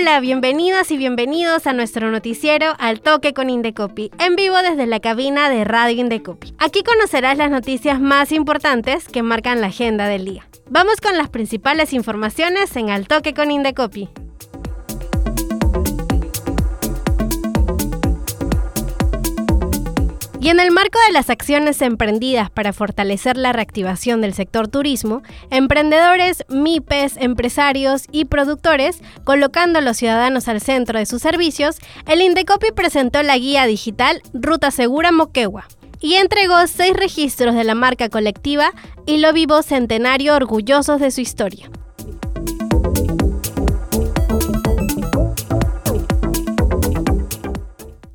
Hola, bienvenidas y bienvenidos a nuestro noticiero Al Toque con Indecopi, en vivo desde la cabina de Radio Indecopi. Aquí conocerás las noticias más importantes que marcan la agenda del día. Vamos con las principales informaciones en Al Toque con Indecopi. Y en el marco de las acciones emprendidas para fortalecer la reactivación del sector turismo, emprendedores, MIPES, empresarios y productores, colocando a los ciudadanos al centro de sus servicios, el Indecopi presentó la guía digital Ruta Segura Moquegua y entregó seis registros de la marca colectiva y lo Vivo Centenario orgullosos de su historia.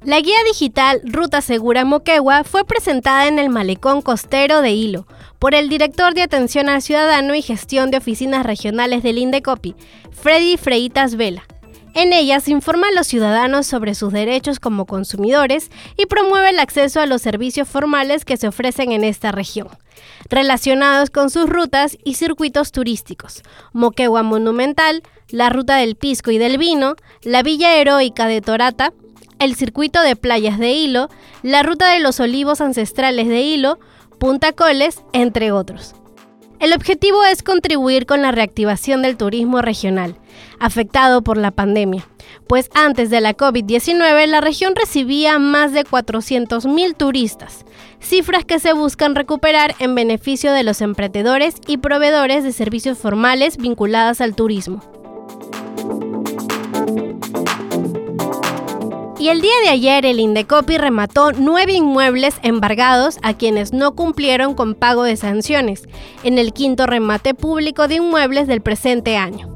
La guía digital Ruta Segura Moquegua fue presentada en el Malecón Costero de Hilo por el director de Atención al Ciudadano y Gestión de Oficinas Regionales del Indecopi, Freddy Freitas Vela. En ella se informa a los ciudadanos sobre sus derechos como consumidores y promueve el acceso a los servicios formales que se ofrecen en esta región, relacionados con sus rutas y circuitos turísticos, Moquegua Monumental, la Ruta del Pisco y del Vino, la Villa Heroica de Torata, el circuito de playas de Hilo, la ruta de los olivos ancestrales de Hilo, Punta Coles, entre otros. El objetivo es contribuir con la reactivación del turismo regional, afectado por la pandemia, pues antes de la COVID-19 la región recibía más de 400.000 turistas, cifras que se buscan recuperar en beneficio de los emprendedores y proveedores de servicios formales vinculados al turismo. Y el día de ayer el Indecopi remató nueve inmuebles embargados a quienes no cumplieron con pago de sanciones en el quinto remate público de inmuebles del presente año.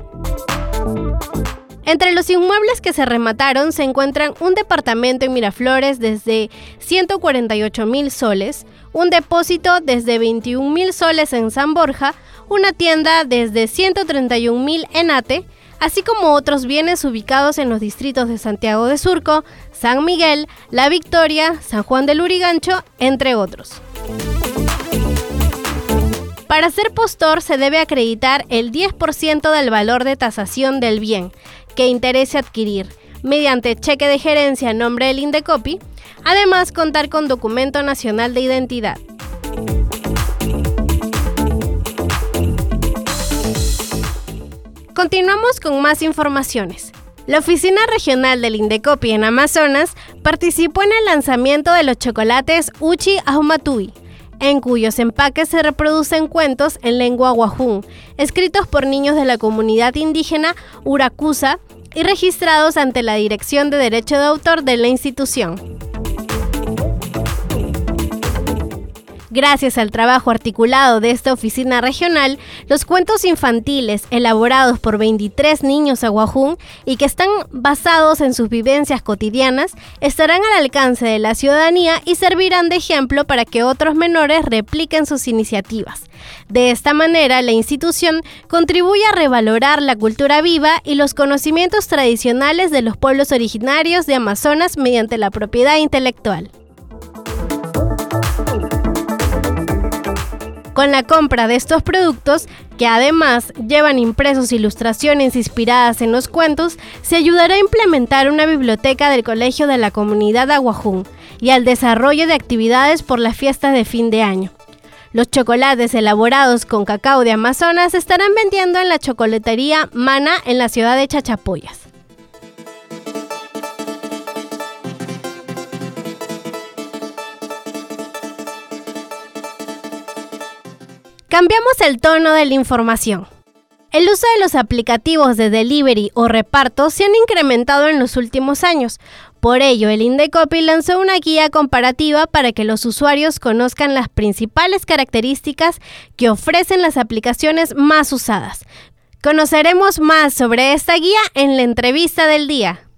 Entre los inmuebles que se remataron se encuentran un departamento en Miraflores desde 148 mil soles, un depósito desde 21 mil soles en San Borja, una tienda desde 131 mil en Ate, así como otros bienes ubicados en los distritos de Santiago de Surco, San Miguel, La Victoria, San Juan del Urigancho, entre otros. Para ser postor se debe acreditar el 10% del valor de tasación del bien que interese adquirir mediante cheque de gerencia a nombre del Indecopi, además contar con documento nacional de identidad. Continuamos con más informaciones. La Oficina Regional del Indecopi en Amazonas participó en el lanzamiento de los chocolates Uchi Ahumatui, en cuyos empaques se reproducen cuentos en lengua guajún, escritos por niños de la comunidad indígena Uracusa y registrados ante la Dirección de Derecho de Autor de la institución. Gracias al trabajo articulado de esta oficina regional, los cuentos infantiles elaborados por 23 niños aguajún y que están basados en sus vivencias cotidianas estarán al alcance de la ciudadanía y servirán de ejemplo para que otros menores repliquen sus iniciativas. De esta manera, la institución contribuye a revalorar la cultura viva y los conocimientos tradicionales de los pueblos originarios de Amazonas mediante la propiedad intelectual. Con la compra de estos productos, que además llevan impresos ilustraciones inspiradas en los cuentos, se ayudará a implementar una biblioteca del Colegio de la Comunidad Aguajún y al desarrollo de actividades por las fiestas de fin de año. Los chocolates elaborados con cacao de Amazonas estarán vendiendo en la chocolatería Mana en la ciudad de Chachapoyas. Cambiamos el tono de la información. El uso de los aplicativos de delivery o reparto se han incrementado en los últimos años. Por ello, el Indecopi lanzó una guía comparativa para que los usuarios conozcan las principales características que ofrecen las aplicaciones más usadas. Conoceremos más sobre esta guía en la entrevista del día.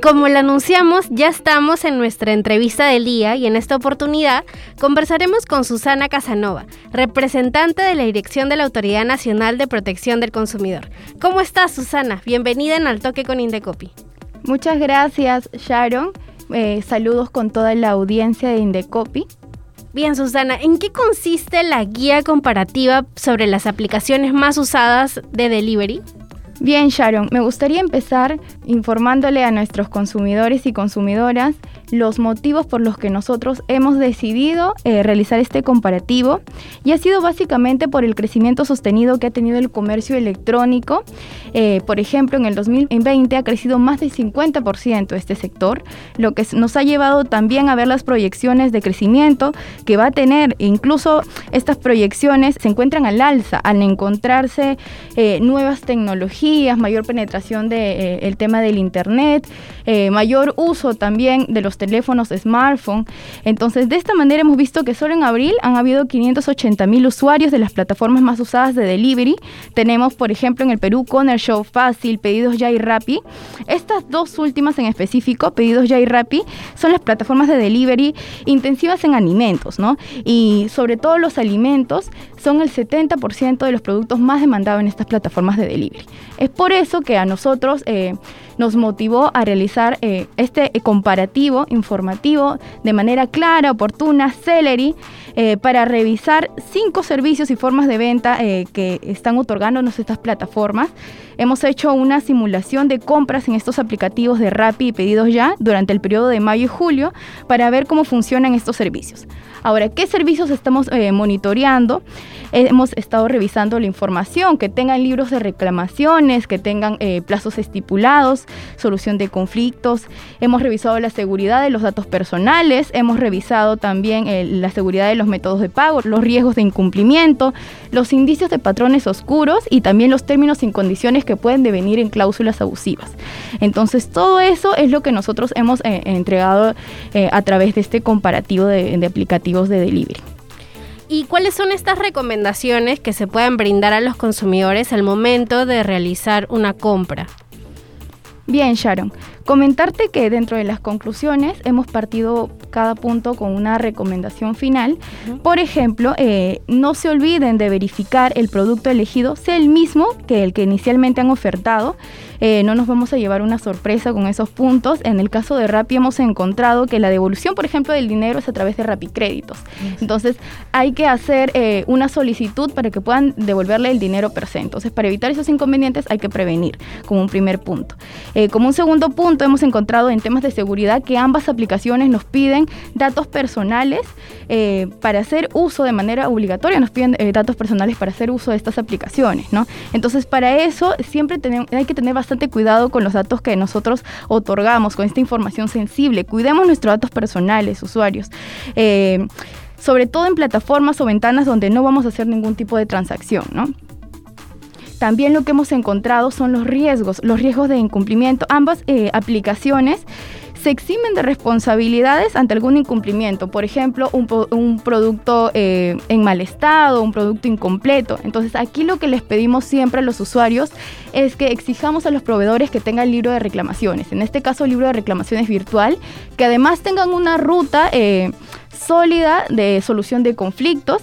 Y como lo anunciamos, ya estamos en nuestra entrevista del día y en esta oportunidad conversaremos con Susana Casanova, representante de la Dirección de la Autoridad Nacional de Protección del Consumidor. ¿Cómo estás, Susana? Bienvenida en Al Toque con Indecopi. Muchas gracias, Sharon. Eh, saludos con toda la audiencia de Indecopi. Bien, Susana, ¿en qué consiste la guía comparativa sobre las aplicaciones más usadas de delivery? Bien, Sharon, me gustaría empezar informándole a nuestros consumidores y consumidoras los motivos por los que nosotros hemos decidido eh, realizar este comparativo y ha sido básicamente por el crecimiento sostenido que ha tenido el comercio electrónico. Eh, por ejemplo, en el 2020 ha crecido más del 50% este sector, lo que nos ha llevado también a ver las proyecciones de crecimiento que va a tener. Incluso estas proyecciones se encuentran al alza al encontrarse eh, nuevas tecnologías, mayor penetración del de, tema del Internet, mayor uso también de los teléfonos smartphone. Entonces, de esta manera hemos visto que solo en abril han habido 580 mil usuarios de las plataformas más usadas de delivery. Tenemos, por ejemplo, en el Perú Corner Show Fácil, Pedidos Ya y Rappi. Estas dos últimas en específico, Pedidos Ya y Rappi, son las plataformas de delivery intensivas en alimentos, ¿no? Y sobre todo los alimentos son el 70% de los productos más demandados en estas plataformas de delivery. Es por eso que a nosotros eh, nos motivó a realizar eh, este comparativo informativo de manera clara, oportuna, celery, eh, para revisar cinco servicios y formas de venta eh, que están otorgándonos estas plataformas. Hemos hecho una simulación de compras en estos aplicativos de Rappi Pedidos Ya durante el periodo de mayo y julio para ver cómo funcionan estos servicios. Ahora, ¿qué servicios estamos eh, monitoreando? hemos estado revisando la información, que tengan libros de reclamaciones, que tengan eh, plazos estipulados, solución de conflictos. Hemos revisado la seguridad de los datos personales, hemos revisado también eh, la seguridad de los métodos de pago, los riesgos de incumplimiento, los indicios de patrones oscuros y también los términos y condiciones que pueden devenir en cláusulas abusivas. Entonces, todo eso es lo que nosotros hemos entregado a través de este comparativo de, de aplicativos de delivery. ¿Y cuáles son estas recomendaciones que se pueden brindar a los consumidores al momento de realizar una compra? Bien, Sharon. Comentarte que dentro de las conclusiones hemos partido cada punto con una recomendación final. Por ejemplo, eh, no se olviden de verificar el producto elegido sea el mismo que el que inicialmente han ofertado. Eh, no nos vamos a llevar una sorpresa con esos puntos. En el caso de Rappi hemos encontrado que la devolución, por ejemplo, del dinero es a través de Rappi Créditos. Entonces hay que hacer eh, una solicitud para que puedan devolverle el dinero per se. Entonces para evitar esos inconvenientes hay que prevenir como un primer punto. como un segundo punto, hemos encontrado en temas de seguridad que ambas aplicaciones nos piden datos personales eh, para hacer uso de manera obligatoria, nos piden eh, datos personales para hacer uso de estas aplicaciones, ¿no? Entonces, para eso siempre hay que tener bastante cuidado con los datos que nosotros otorgamos, con esta información sensible. Cuidemos nuestros datos personales, usuarios. Eh, sobre todo en plataformas o ventanas donde no vamos a hacer ningún tipo de transacción, ¿no? También lo que hemos encontrado son los riesgos, los riesgos de incumplimiento. Ambas eh, aplicaciones se eximen de responsabilidades ante algún incumplimiento, por ejemplo, un, producto eh, en mal estado, un producto incompleto. Entonces, aquí lo que les pedimos siempre a los usuarios es que exijamos a los proveedores que tengan libro de reclamaciones, en este caso libro de reclamaciones virtual, que además tengan una ruta eh, sólida de solución de conflictos,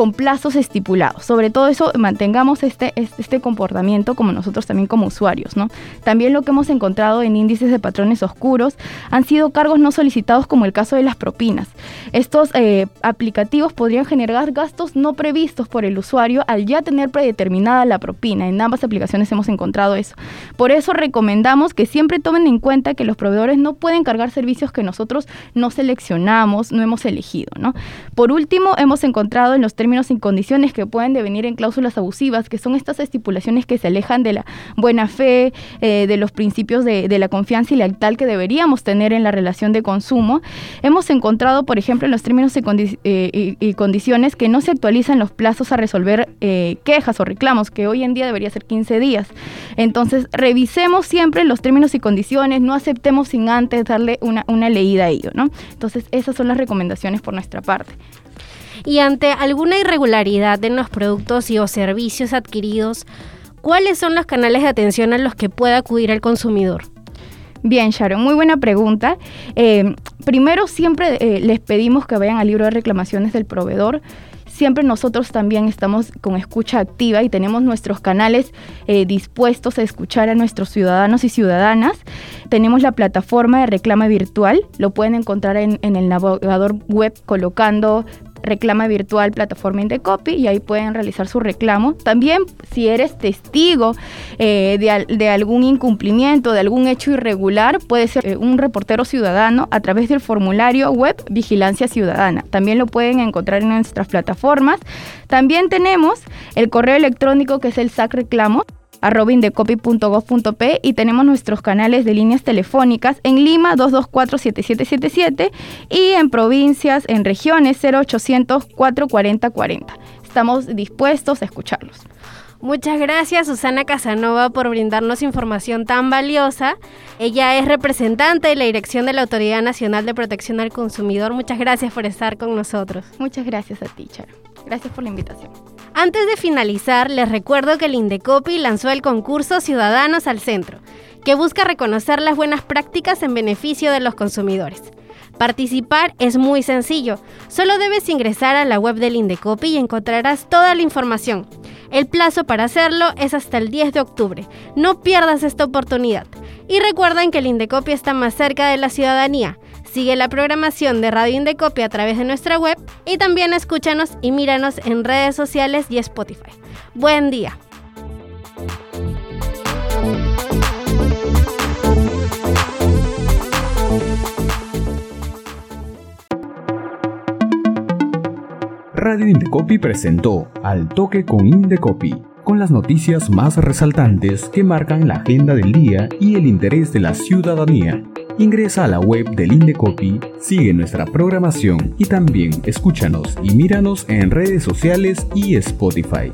con plazos estipulados. Sobre todo eso, mantengamos este, este comportamiento como nosotros también como usuarios. ¿no? También lo que hemos encontrado en índices de patrones oscuros han sido cargos no solicitados como el caso de las propinas. Estos eh, aplicativos podrían generar gastos no previstos por el usuario al ya tener predeterminada la propina. En ambas aplicaciones hemos encontrado eso. Por eso recomendamos que siempre tomen en cuenta que los proveedores no pueden cargar servicios que nosotros no seleccionamos, no hemos elegido. ¿no? Por último, hemos encontrado en los términos y condiciones que pueden devenir en cláusulas abusivas, que son estas estipulaciones que se alejan de la buena fe, eh, de los principios de, la confianza y lealtad que deberíamos tener en la relación de consumo. Hemos encontrado, por ejemplo, en los términos y, eh, condiciones que no se actualizan los plazos a resolver eh, quejas o reclamos, que hoy en día debería ser 15 días. Entonces, revisemos siempre los términos y condiciones, no aceptemos sin antes darle una, una leída a ello, ¿no? Entonces, esas son las recomendaciones por nuestra parte y ante alguna irregularidad en los productos y o servicios adquiridos, ¿cuáles son los canales de atención a los que pueda acudir el consumidor? Bien, Sharon, muy buena pregunta. Eh, primero, siempre eh, les pedimos que vayan al libro de reclamaciones del proveedor. Siempre nosotros también estamos con escucha activa y tenemos nuestros canales eh, dispuestos a escuchar a nuestros ciudadanos y ciudadanas. Tenemos la plataforma de reclama virtual, lo pueden encontrar en, en el navegador web colocando reclama virtual plataforma Indecopy y ahí pueden realizar su reclamo. También si eres testigo eh, de, algún incumplimiento, de algún hecho irregular, puede ser eh, un reportero ciudadano a través del formulario web Vigilancia Ciudadana. También lo pueden encontrar en nuestras plataformas. También tenemos el correo electrónico que es el SAC Reclamo arroba indecopy.gov.p y tenemos nuestros canales de líneas telefónicas en Lima 224-7777 y en provincias, en regiones 0800 440 40. Estamos dispuestos a escucharlos. Muchas gracias Susana Casanova por brindarnos información tan valiosa. Ella es representante de la dirección de la Autoridad Nacional de Protección al Consumidor. Muchas gracias por estar con nosotros. Muchas gracias a ti, Charo. Gracias por la invitación. Antes de finalizar, les recuerdo que el Indecopi lanzó el concurso Ciudadanos al Centro, que busca reconocer las buenas prácticas en beneficio de los consumidores. Participar es muy sencillo, solo debes ingresar a la web del Indecopi y encontrarás toda la información. El plazo para hacerlo es hasta el 10 de octubre. No pierdas esta oportunidad. Y recuerden que el Indecopi está más cerca de la ciudadanía. Sigue la programación de Radio Indecopia a través de nuestra web y también escúchanos y míranos en redes sociales y Spotify. Buen día. Radio Indecopi presentó Al Toque con Indecopi, con las noticias más resaltantes que marcan la agenda del día y el interés de la ciudadanía. Ingresa a la web del Indecopi, sigue nuestra programación y también escúchanos y míranos en redes sociales y Spotify.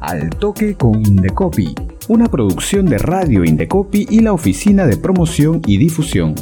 Al toque con Indecopi, una producción de Radio Indecopi y la Oficina de Promoción y Difusión.